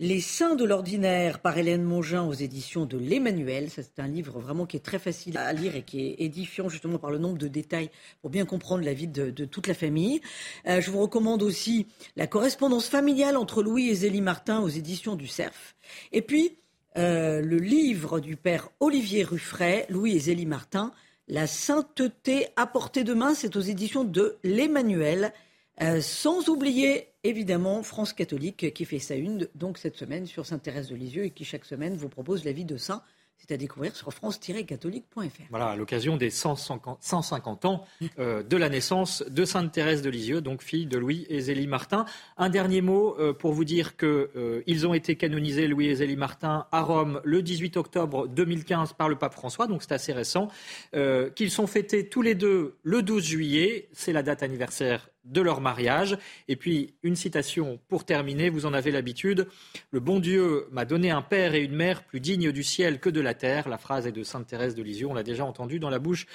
les Saints de l'ordinaire par Hélène Mongin aux éditions de l'Emmanuel. C'est un livre vraiment qui est très facile à lire et qui est édifiant justement par le nombre de détails pour bien comprendre la vie de, toute la famille. Euh, je vous recommande aussi la correspondance familiale entre Louis et Zélie Martin aux éditions du CERF. Et puis euh, le livre du père Olivier Ruffray, Louis et Zélie Martin, La sainteté à portée de main, c'est aux éditions de l'Emmanuel. Euh, sans oublier évidemment France catholique qui fait sa une donc cette semaine sur Sainte-Thérèse de Lisieux et qui chaque semaine vous propose la vie de saint. C'est à découvrir sur france-catholique.fr. Voilà, à l'occasion des 150, ans euh, de la naissance de Sainte Thérèse de Lisieux, donc fille de Louis et Zélie Martin. Un dernier mot euh, pour vous dire qu'ils ont été canonisés, Louis et Zélie Martin, à Rome le 18 octobre 2015 par le pape François, donc c'est assez récent. qu'ils sont fêtés tous les deux le 12 juillet, c'est la date anniversaire de leur mariage. Et puis, une citation pour terminer, vous en avez l'habitude. Le bon Dieu m'a donné un père et une mère plus dignes du ciel que de la terre. La phrase est de Sainte Thérèse de Lisieux. On l'a déjà entendu dans la bouche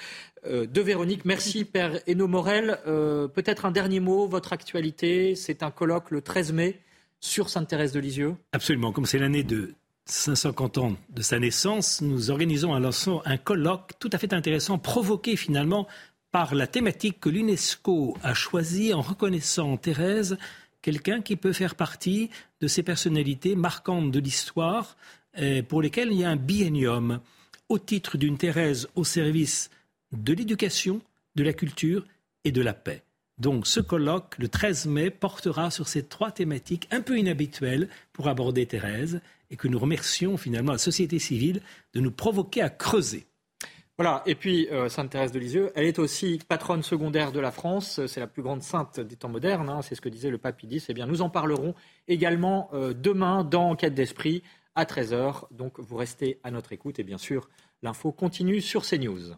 euh, de Véronique. Merci, Père Eno Morel. Euh, peut-être un dernier mot, votre actualité. C'est un colloque le 13 mai sur Sainte Thérèse de Lisieux. Absolument. Comme c'est l'année de 550 ans de sa naissance, nous organisons un, un colloque tout à fait intéressant, provoqué finalement par la thématique que l'UNESCO a choisie en reconnaissant Thérèse quelqu'un qui peut faire partie de ces personnalités marquantes de l'histoire euh, pour lesquelles il y a un biennium au titre d'une Thérèse au service de l'éducation, de la culture et de la paix. Donc ce colloque, le 13 mai, portera sur ces trois thématiques un peu inhabituelles pour aborder Thérèse et que nous remercions finalement la société civile de nous provoquer à creuser. Voilà, et puis euh, Sainte Thérèse de Lisieux, elle est aussi patronne secondaire de la France, c'est la plus grande sainte des temps modernes, hein, c'est ce que disait le pape Idis. Eh bien, nous en parlerons également euh, demain dans Enquête d'Esprit à 13h, donc vous restez à notre écoute et bien sûr, l'info continue sur CNews.